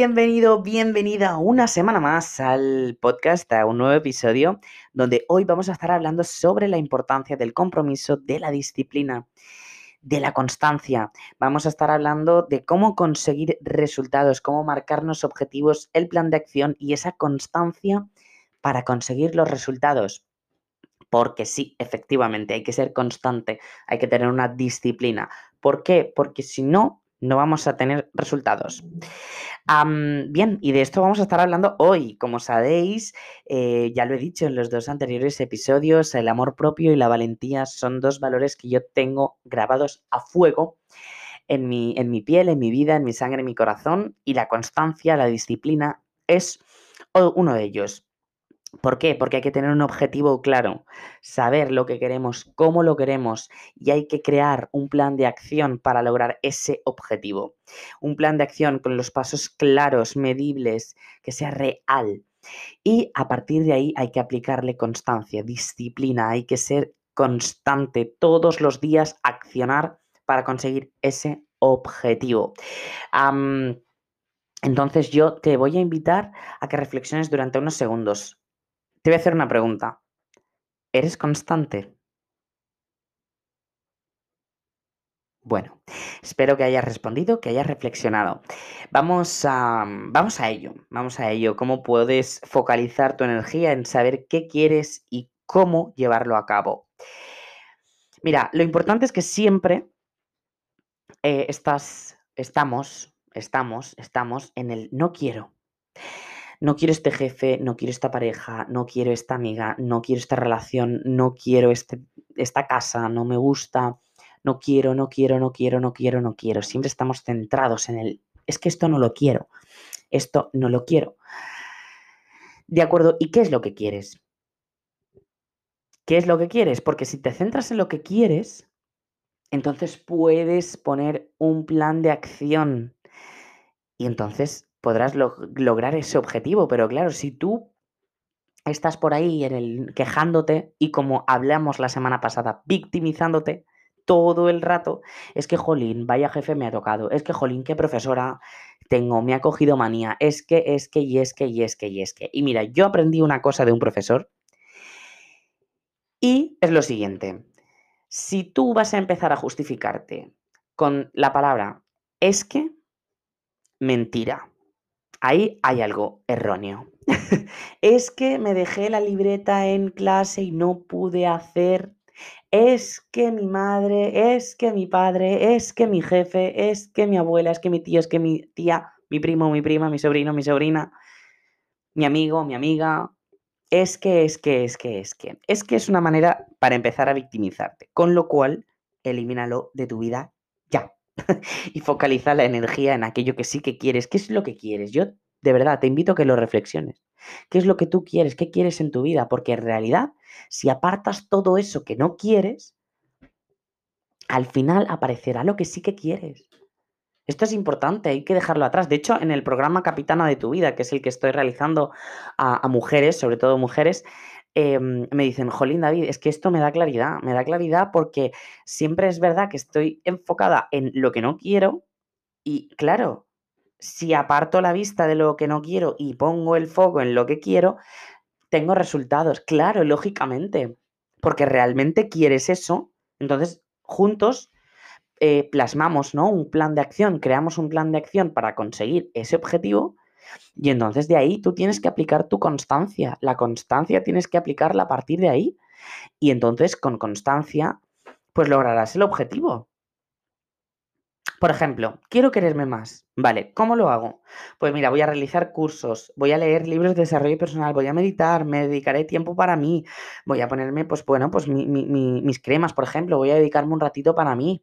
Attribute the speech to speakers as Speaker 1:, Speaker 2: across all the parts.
Speaker 1: Bienvenido, bienvenida una semana más al podcast, a un nuevo episodio, donde hoy vamos a estar hablando sobre la importancia del compromiso, de la disciplina, de la constancia. Vamos a estar hablando de cómo conseguir resultados, cómo marcarnos objetivos, el plan de acción y esa constancia para conseguir los resultados. Porque sí, efectivamente, hay que ser constante, hay que tener una disciplina. ¿Por qué? Porque si no, no vamos a tener resultados. Bien, y de esto vamos a estar hablando hoy. Como sabéis, eh, ya lo he dicho en los dos anteriores episodios, el amor propio y la valentía son dos valores que yo tengo grabados a fuego en mi, en mi piel, en mi vida, en mi sangre, en mi corazón, y la constancia, la disciplina es uno de ellos. ¿Por qué? Porque hay que tener un objetivo claro, saber lo que queremos, cómo lo queremos y hay que crear un plan de acción para lograr ese objetivo. Un plan de acción con los pasos claros, medibles, que sea real. Y a partir de ahí hay que aplicarle constancia, disciplina, hay que ser constante todos los días, accionar para conseguir ese objetivo. entonces yo te voy a invitar a que reflexiones durante unos segundos. Te voy a hacer una pregunta. ¿Eres constante? Bueno, espero que hayas respondido, que hayas reflexionado. Vamos a, vamos a ello, vamos a ello. ¿Cómo puedes focalizar tu energía en saber qué quieres y cómo llevarlo a cabo? Mira, lo importante es que siempre eh, estás, estamos, estamos, estamos en el no quiero no quiero este jefe, no quiero esta pareja, no quiero esta amiga, no quiero esta relación, no quiero este, esta casa, no me gusta, no quiero, no quiero, no quiero, no quiero, no quiero. Siempre estamos centrados en el, es que esto no lo quiero, esto no lo quiero. De acuerdo, ¿y qué es lo que quieres? ¿Qué es lo que quieres? Porque si te centras en lo que quieres, entonces puedes poner un plan de acción. Y entonces podrás lograr ese objetivo. Pero claro, si tú estás por ahí en el, quejándote y como hablamos la semana pasada, victimizándote todo el rato, es que, jolín, vaya jefe me ha tocado, es que, jolín, qué profesora tengo, me ha cogido manía, es que, es que, y es que, y es que, y es que. Y mira, yo aprendí una cosa de un profesor y es lo siguiente. Si tú vas a empezar a justificarte con la palabra es que, mentira ahí hay algo erróneo. es que me dejé la libreta en clase y no pude hacer. Es que mi madre, es que mi padre, es que mi jefe, es que mi abuela, es que mi tío, es que mi tía, mi primo, mi prima, mi sobrino, mi sobrina, mi amigo, mi amiga. Es que, es que, es que, es que. Es que es una manera para empezar a victimizarte. Con lo cual, elimínalo de tu vida ya. y focaliza la energía en aquello que sí que quieres. ¿Qué es lo que quieres? Yo de verdad te invito a que lo reflexiones. ¿Qué es lo que tú quieres? ¿Qué quieres en tu vida? Porque en realidad, si apartas todo eso que no quieres, al final aparecerá lo que sí que quieres. Esto es importante, hay que dejarlo atrás. De hecho, en el programa Capitana de tu vida, que es el que estoy realizando a, mujeres, sobre todo mujeres, Em, me dicen, Jolín David, es que esto me da claridad, me da claridad porque siempre es verdad que estoy enfocada en lo que no quiero y claro, si aparto la vista de lo que no quiero y pongo el foco en lo que quiero, tengo resultados, claro, lógicamente, porque realmente quieres eso, entonces juntos eh, plasmamos ¿no? un plan de acción, creamos un plan de acción para conseguir ese objetivo y entonces de ahí tú tienes que aplicar tu constancia. La constancia tienes que aplicarla a partir de ahí. Y entonces con constancia, pues lograrás el objetivo. Por ejemplo, quiero quererme más. Vale, ¿cómo lo hago? Pues mira, voy a realizar cursos, voy a leer libros de desarrollo personal, voy a meditar, me dedicaré tiempo para mí, voy a ponerme, pues bueno, pues mis cremas, por ejemplo, voy a dedicarme un ratito para mí.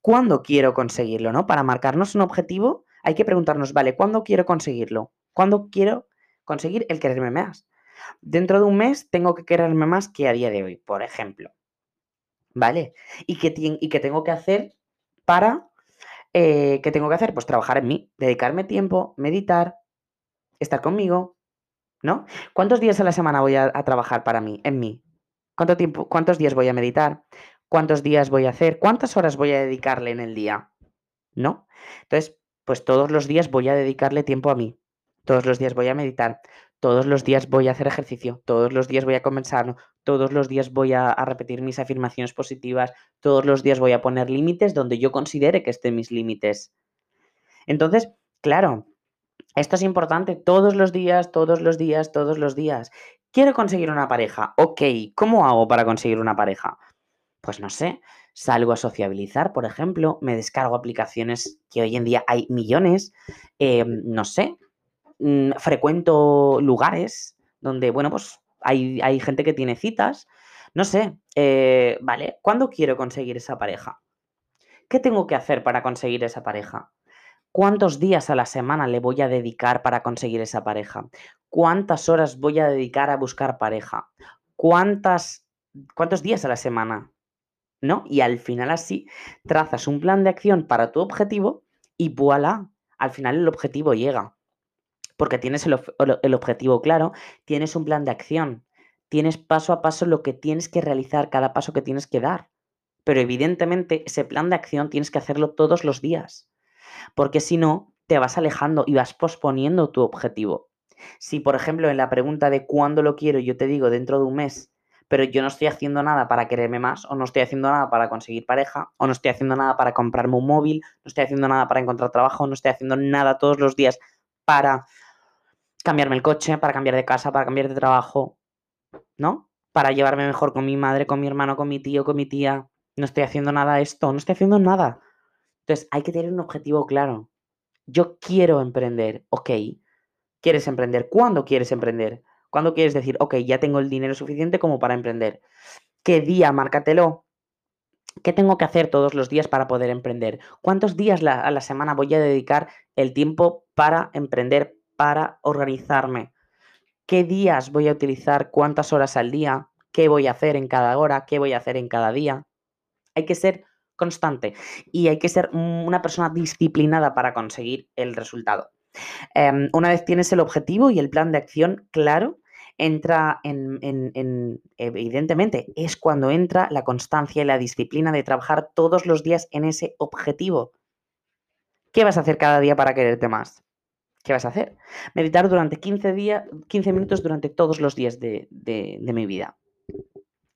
Speaker 1: ¿Cuándo quiero conseguirlo, no? Para marcarnos un objetivo hay que preguntarnos, vale, ¿cuándo quiero conseguirlo? ¿Cuándo quiero conseguir el quererme más? Dentro de un mes tengo que quererme más que a día de hoy, por ejemplo. ¿Vale? ¿Y qué, y tengo que hacer para... Eh, ¿Qué tengo que hacer? Pues trabajar en mí, dedicarme tiempo, meditar, estar conmigo, ¿no? ¿Cuántos días a la semana voy a, a trabajar para mí, en mí? ¿Cuánto tiempo, ¿Cuántos días voy a meditar? ¿Cuántos días voy a hacer? ¿Cuántas horas voy a dedicarle en el día? ¿No? Entonces, pues todos los días voy a dedicarle tiempo a mí. Todos los días voy a meditar. Todos los días voy a hacer ejercicio. Todos los días voy a comenzar. Todos los días voy a, a repetir mis afirmaciones positivas. Todos los días voy a poner límites donde yo considere que estén mis límites. Entonces, claro, esto es importante todos los días, todos los días, todos los días. Quiero conseguir una pareja. Ok, ¿cómo hago para conseguir una pareja? Pues no sé, salgo a sociabilizar, por ejemplo, me descargo aplicaciones que hoy en día hay millones, em, no sé, mm, frecuento lugares donde, bueno, pues hay, hay gente que tiene citas, no sé, eh, ¿vale? ¿Cuándo quiero conseguir esa pareja? ¿Qué tengo que hacer para conseguir esa pareja? ¿Cuántos días a la semana le voy a dedicar para conseguir esa pareja? ¿Cuántas horas voy a dedicar a buscar pareja? ¿Cuántas, ¿Cuántos días a la semana? ¿No? Y al final así trazas un plan de acción para tu objetivo y voilà, al final el objetivo llega. Porque tienes el, el objetivo claro, tienes un plan de acción, tienes paso a paso lo que tienes que realizar, cada paso que tienes que dar. Pero evidentemente ese plan de acción tienes que hacerlo todos los días porque si no, te vas alejando y vas posponiendo tu objetivo. Si, por ejemplo, en la pregunta de cuándo lo quiero, yo te digo dentro de un mes, pero yo no estoy haciendo nada para quererme más, o no estoy haciendo nada para conseguir pareja, o no estoy haciendo nada para comprarme un móvil, no estoy haciendo nada para encontrar trabajo, no estoy haciendo nada todos los días para cambiarme el coche, para cambiar de casa, para cambiar de trabajo, ¿no? Para llevarme mejor con mi madre, con mi hermano, con mi tío, con mi tía. No estoy haciendo nada esto, no estoy haciendo nada. Entonces, hay que tener un objetivo claro. Yo quiero emprender, ok. ¿Quieres emprender? ¿Cuándo quieres emprender? ¿Cuándo quieres decir, ok, ya tengo el dinero suficiente como para emprender? ¿Qué día? Márcatelo. ¿Qué tengo que hacer todos los días para poder emprender? ¿Cuántos días a la semana voy a dedicar el tiempo para emprender, para organizarme? ¿Qué días voy a utilizar? ¿Cuántas horas al día? ¿Qué voy a hacer en cada hora? ¿Qué voy a hacer en cada día? Hay que ser constante y hay que ser una persona disciplinada para conseguir el resultado. Em, una vez tienes el objetivo y el plan de acción claro, entra en, en, evidentemente, es cuando entra la constancia y la disciplina de trabajar todos los días en ese objetivo. ¿Qué vas a hacer cada día para quererte más? ¿Qué vas a hacer? Meditar durante 15, días, 15 minutos durante todos los días de, de, de mi vida.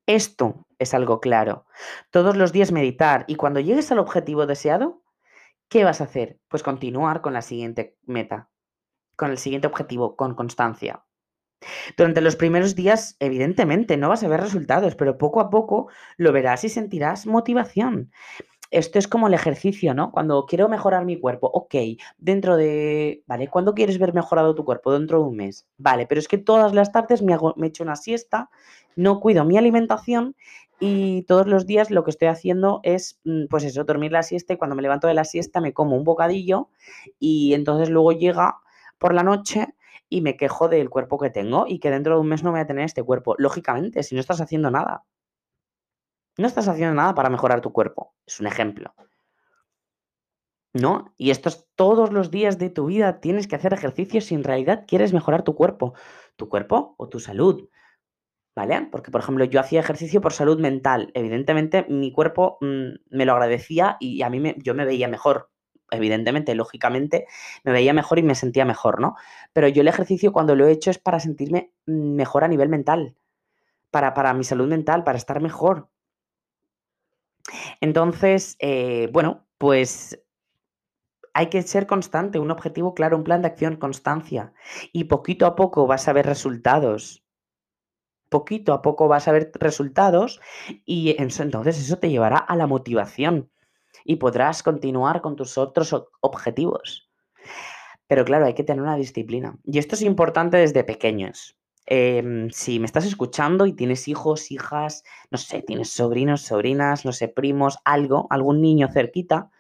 Speaker 1: Esto es algo claro. Todos los días meditar y cuando llegues al objetivo deseado, ¿qué vas a hacer? Pues continuar con la siguiente meta, con el siguiente objetivo, con constancia. Durante los primeros días, evidentemente, no vas a ver resultados, pero poco a poco lo verás y sentirás motivación. Esto es como el ejercicio, ¿no? Cuando quiero mejorar mi cuerpo, ok, dentro de, ¿vale? ¿Cuándo quieres ver mejorado tu cuerpo? Dentro de un mes. Vale, pero es que todas las tardes me, hago, me echo una siesta, no cuido mi alimentación y todos los días lo que estoy haciendo es, mm, pues eso, dormir la siesta y cuando me levanto de la siesta me como un bocadillo y entonces luego llega por la noche y me quejo del cuerpo que tengo y que dentro de un mes no voy a tener este cuerpo. Lógicamente, si no estás haciendo nada. No estás haciendo nada para mejorar tu cuerpo. Es un ejemplo. ¿No? Y esto es todos los días de tu vida tienes que hacer ejercicio si en realidad quieres mejorar tu cuerpo. Tu cuerpo o tu salud. ¿Vale? Porque, por ejemplo, yo hacía ejercicio por salud mental. Evidentemente, mi cuerpo mm, me lo agradecía y a mí me, yo me veía mejor. Evidentemente, lógicamente, me veía mejor y me sentía mejor, ¿no? Pero yo el ejercicio cuando lo he hecho es para sentirme mejor a nivel mental. Para, para mi salud mental, para estar mejor. Entonces, eh, bueno, pues hay que ser constante, un objetivo claro, un plan de acción, constancia. Y poquito a poco vas a ver resultados. Poquito a poco vas a ver resultados y entonces eso te llevará a la motivación y podrás continuar con tus otros objetivos. Pero claro, hay que tener una disciplina. Y esto es importante desde pequeños. Em, si me estás escuchando y tienes hijos, hijas, no sé, tienes sobrinos, sobrinas, no sé, primos, algo, algún niño cerquita,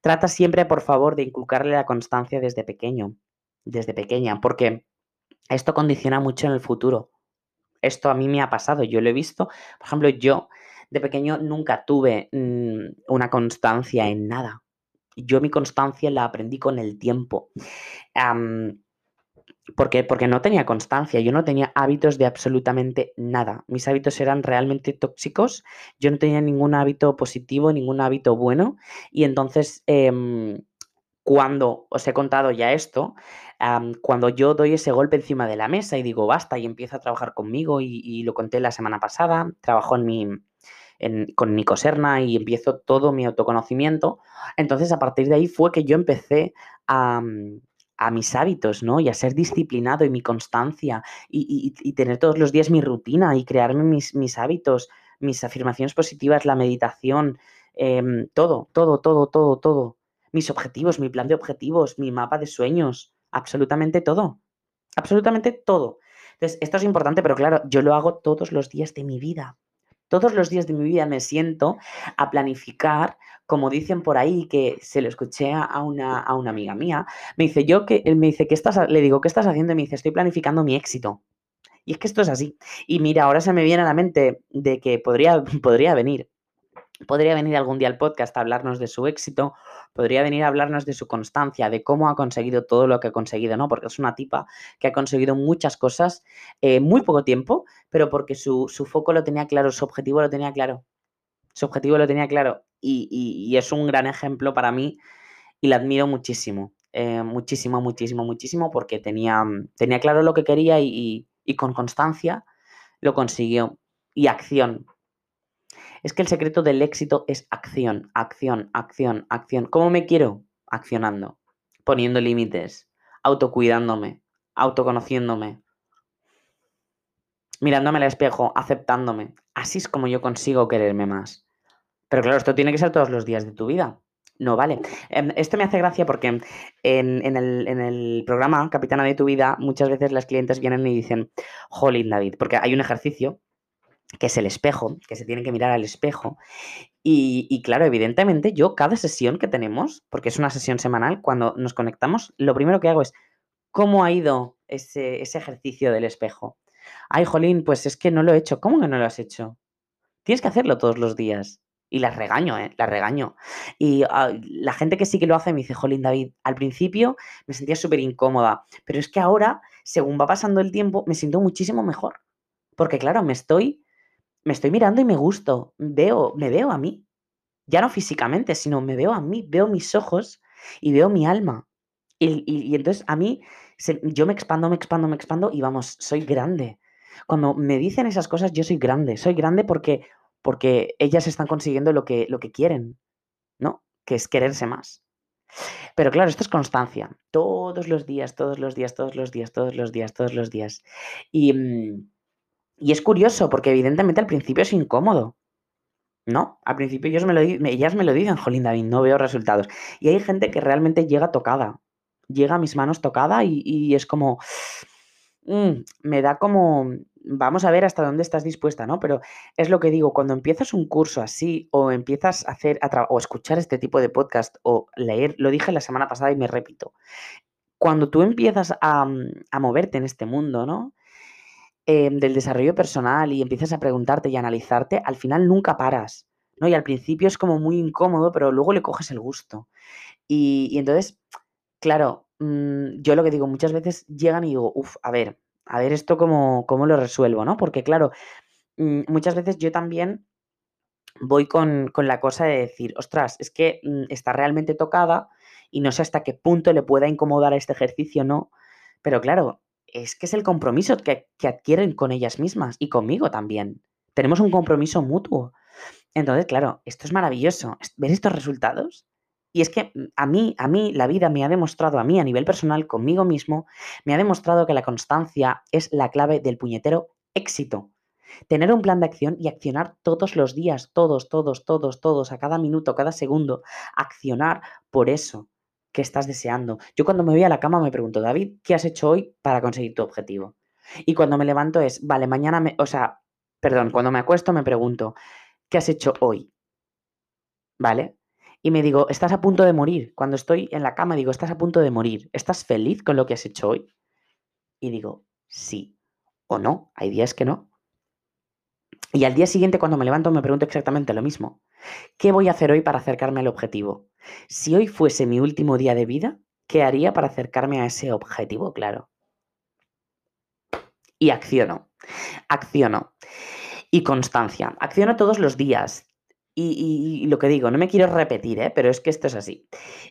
Speaker 1: trata siempre, por favor, de inculcarle la constancia desde pequeño, desde pequeña, porque esto condiciona mucho en el futuro. Esto a mí me ha pasado, yo lo he visto. Por ejemplo, yo de pequeño nunca tuve mm, una constancia en nada. Yo mi constancia la aprendí con el tiempo. Porque, porque no tenía constancia, yo no tenía hábitos de absolutamente nada. Mis hábitos eran realmente tóxicos, yo no tenía ningún hábito positivo, ningún hábito bueno, y entonces em, cuando os he contado ya esto, cuando yo doy ese golpe encima de la mesa y digo basta y empiezo a trabajar conmigo y, lo conté la semana pasada, trabajo en mi, con Nico Serna y empiezo todo mi autoconocimiento, entonces a partir de ahí fue que yo empecé a, mis hábitos, ¿no? Y a ser disciplinado y mi constancia y, tener todos los días mi rutina y crearme mis, mis hábitos, mis afirmaciones positivas, la meditación, em, todo, todo, todo, todo, todo mis objetivos, mi plan de objetivos, mi mapa de sueños, absolutamente todo. Absolutamente todo. Entonces, esto es importante, pero claro, yo lo hago todos los días de mi vida. Todos los días de mi vida me siento a planificar, como dicen por ahí, que se lo escuché a una, a una amiga mía. Me dice, yo que, me dice, ¿qué estás, le digo, ¿qué estás haciendo? Y me dice, estoy planificando mi éxito. Y es que esto es así. Y mira, ahora se me viene a la mente de que podría, podría venir Podría venir algún día al podcast a hablarnos de su éxito, podría venir a hablarnos de su constancia, de cómo ha conseguido todo lo que ha conseguido, ¿no? Porque es una tipa que ha conseguido muchas cosas en muy poco tiempo, pero porque su, foco lo tenía claro, su objetivo lo tenía claro. Su objetivo lo tenía claro. Y, es un gran ejemplo para mí y la admiro muchísimo. Eh, muchísimo, muchísimo, muchísimo, porque tenía, tenía claro lo que quería y con constancia lo consiguió. Y acción, es que el secreto del éxito es acción, acción, acción, acción. ¿Cómo me quiero? Accionando, poniendo límites, autocuidándome, autoconociéndome, mirándome al espejo, aceptándome. Así es como yo consigo quererme más. Pero claro, esto tiene que ser todos los días de tu vida. No vale. Em, esto me hace gracia porque en, el, el, programa Capitana de tu vida muchas veces las clientes vienen y dicen, Jolín David, porque hay un ejercicio que es el espejo, que se tiene que mirar al espejo. Y, claro, evidentemente yo cada sesión que tenemos, porque es una sesión semanal, cuando nos conectamos, lo primero que hago es, ¿cómo ha ido ese, ejercicio del espejo? Ay, Jolín, pues es que no lo he hecho. ¿Cómo que no lo has hecho? Tienes que hacerlo todos los días. Y las regaño, ¿eh? Las regaño. Y ah, la gente que sí que lo hace me dice, Jolín, David, al principio me sentía súper incómoda, pero es que ahora, según va pasando el tiempo, me siento muchísimo mejor. Porque claro, me estoy me estoy mirando y me gusto, veo, me veo a mí. Ya no físicamente, sino me veo a mí, veo mis ojos y veo mi alma. Y, entonces a mí, yo me expando, me expando, me expando y vamos, soy grande. Cuando me dicen esas cosas, yo soy grande. Soy grande porque, porque ellas están consiguiendo lo que, lo que quieren, ¿no? Que es quererse más. Pero claro, esto es constancia. Todos los días, todos los días, todos los días, todos los días, todos los días. Y, mm, y es curioso, porque evidentemente al principio es incómodo. ¿No? Al principio ellos me lo, ellas me lo dicen, Jolín David, no veo resultados. Y hay gente que realmente llega tocada. Llega a mis manos tocada y, es como. Mm, me da como. Vamos a ver hasta dónde estás dispuesta, ¿no? Pero es lo que digo, cuando empiezas un curso así, o empiezas a hacer o escuchar este tipo de podcast, o leer, lo dije la semana pasada y me repito. Cuando tú empiezas a, a moverte en este mundo, ¿no? Em, del desarrollo personal y empiezas a preguntarte y analizarte, al final nunca paras, ¿no? Y al principio es como muy incómodo, pero luego le coges el gusto. Y, entonces, claro, mm, yo lo que digo, muchas veces llegan y digo, uff, a ver, a ver esto cómo, cómo lo resuelvo, ¿no? Porque claro, mm, muchas veces yo también voy con, con, la cosa de decir, ostras, es que mm, está realmente tocada y no sé hasta qué punto le pueda incomodar a este ejercicio, ¿no? Pero claro, es que es el compromiso que, adquieren con ellas mismas y conmigo también. Tenemos un compromiso mutuo. Entonces, claro, esto es maravilloso. ¿Ver estos resultados? Y es que mm, a mí, a mí, la vida me ha demostrado, a mí a nivel personal, conmigo mismo, me ha demostrado que la constancia es la clave del puñetero éxito. Tener un plan de acción y accionar todos los días, todos, todos, todos, todos, a cada minuto, cada segundo, accionar por eso que estás deseando. Yo cuando me voy a la cama me pregunto, David, ¿qué has hecho hoy para conseguir tu objetivo? Y cuando me levanto es, vale, mañana me, o sea, perdón, cuando me acuesto me pregunto, ¿qué has hecho hoy? ¿Vale? Y me digo, estás a punto de morir. Cuando estoy en la cama digo, estás a punto de morir. ¿Estás feliz con lo que has hecho hoy? Y digo, sí o no. Hay días que no. Y al día siguiente cuando me levanto me pregunto exactamente lo mismo. ¿Qué voy a hacer hoy para acercarme al objetivo? Si hoy fuese mi último día de vida, ¿qué haría para acercarme a ese objetivo? Claro. Y acciono. Acciono. Y constancia. Acciono todos los días. Y, lo que digo, no me quiero repetir, ¿eh? pero es que esto es así.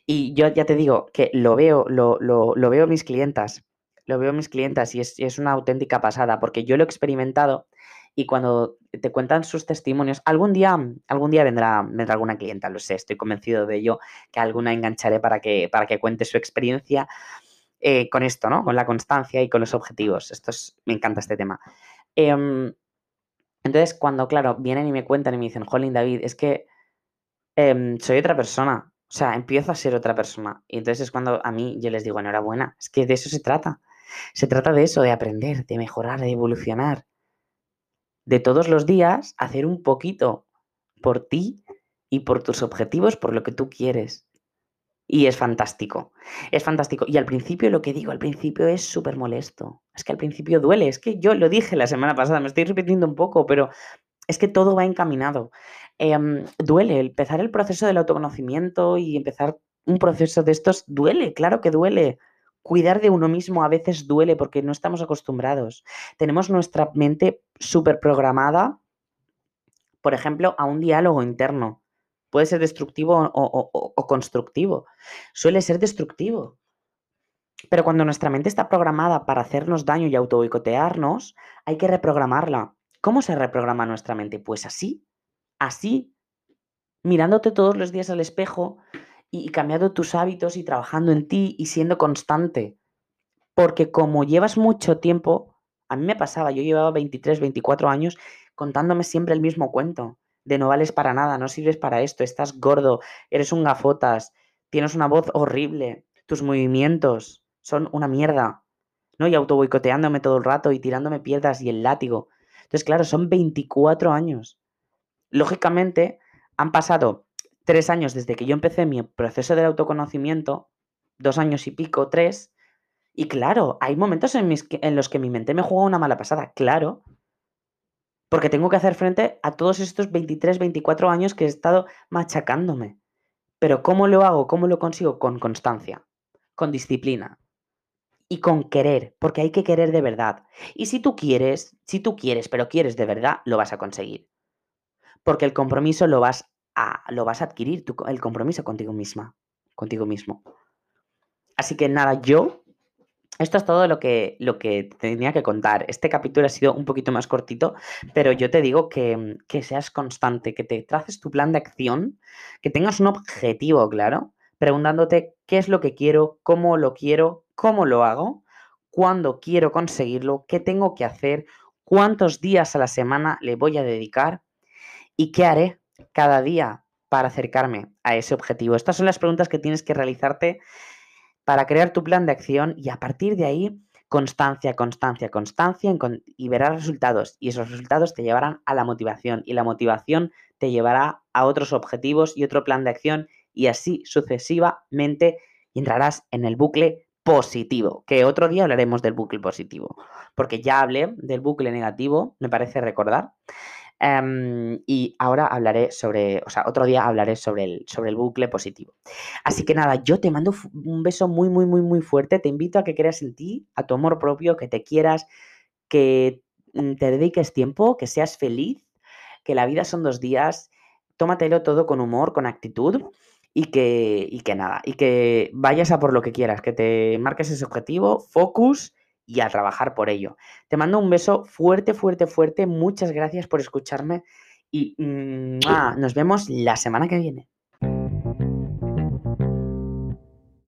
Speaker 1: Y yo ya te digo que lo veo, lo, veo mis clientas, lo veo mis clientas y es, una auténtica pasada, porque yo lo he experimentado y cuando te cuentan sus testimonios, algún día, algún día vendrá, vendrá alguna clienta, lo sé, estoy convencido de ello, que alguna engancharé para que, para que cuente su experiencia eh, con esto, ¿no? Con la constancia y con los objetivos. Esto es, me encanta este tema. Em, entonces, cuando, claro, vienen y me cuentan y me dicen, Jolín, David, es que em, soy otra persona. O sea, empiezo a ser otra persona. Y entonces es cuando a mí yo les digo, enhorabuena, es que de eso se trata. Se trata de eso, de aprender, de mejorar, de evolucionar. De todos los días hacer un poquito por ti y por tus objetivos, por lo que tú quieres. Y es fantástico, es fantástico. Y al principio lo que digo, al principio es súper molesto. Es que al principio duele, es que yo lo dije la semana pasada, me estoy repitiendo un poco, pero es que todo va encaminado. Em, duele, empezar el proceso del autoconocimiento y empezar un proceso de estos, duele, claro que duele. Cuidar de uno mismo a veces duele porque no estamos acostumbrados. Tenemos nuestra mente súper programada, por ejemplo, a un diálogo interno Puede ser destructivo o, constructivo. Suele ser destructivo. Pero cuando nuestra mente está programada para hacernos daño y auto boicotearnos, hay que reprogramarla. ¿Cómo se reprograma nuestra mente? Pues así, así, mirándote todos los días al espejo y, cambiando tus hábitos y trabajando en ti y siendo constante. Porque como llevas mucho tiempo, a mí me pasaba, yo llevaba 23, 24 años contándome siempre el mismo cuento de no vales para nada, no sirves para esto, estás gordo, eres un gafotas, tienes una voz horrible, tus movimientos son una mierda, ¿no? Y auto boicoteándome todo el rato y tirándome piedras y el látigo. Entonces, claro, son 24 años. Lógicamente, han pasado tres años desde que yo empecé mi proceso del autoconocimiento, dos años y pico, tres, y claro, hay momentos en, mis, en los que mi mente me juega una mala pasada, claro, porque tengo que hacer frente a todos estos 23, 24 años que he estado machacándome. Pero ¿cómo lo hago? ¿Cómo lo consigo? Con constancia, con disciplina y con querer, porque hay que querer de verdad. Y si tú quieres, si tú quieres, pero quieres de verdad, lo vas a conseguir. Porque el compromiso lo vas lo vas a adquirir, el compromiso contigo misma, contigo mismo. Así que nada, yo esto es todo lo que, lo que tenía que contar. Este capítulo ha sido un poquito más cortito, pero yo te digo que, que seas constante, que te traces tu plan de acción, que tengas un objetivo claro, preguntándote qué es lo que quiero, cómo lo quiero, cómo lo hago, cuándo quiero conseguirlo, qué tengo que hacer, cuántos días a la semana le voy a dedicar y qué haré cada día para acercarme a ese objetivo. Estas son las preguntas que tienes que realizarte para crear tu plan de acción y a partir de ahí constancia, constancia, constancia y verás resultados y esos resultados te llevarán a la motivación y la motivación te llevará a otros objetivos y otro plan de acción y así sucesivamente entrarás en el bucle positivo, que otro día hablaremos del bucle positivo, porque ya hablé del bucle negativo, me parece recordar, Em, y ahora hablaré sobre, o sea, otro día hablaré sobre el, sobre el bucle positivo. Así que nada, yo te mando un beso muy, muy, muy, muy fuerte. Te invito a que creas en ti, a tu amor propio, que te quieras, que mm, te dediques tiempo, que seas feliz, que la vida son dos días. Tómatelo todo con humor, con actitud y que, y que nada, y que vayas a por lo que quieras, que te marques ese objetivo, focus y a trabajar por ello. Te mando un beso fuerte, fuerte, fuerte. Muchas gracias por escucharme y nos vemos la semana que viene.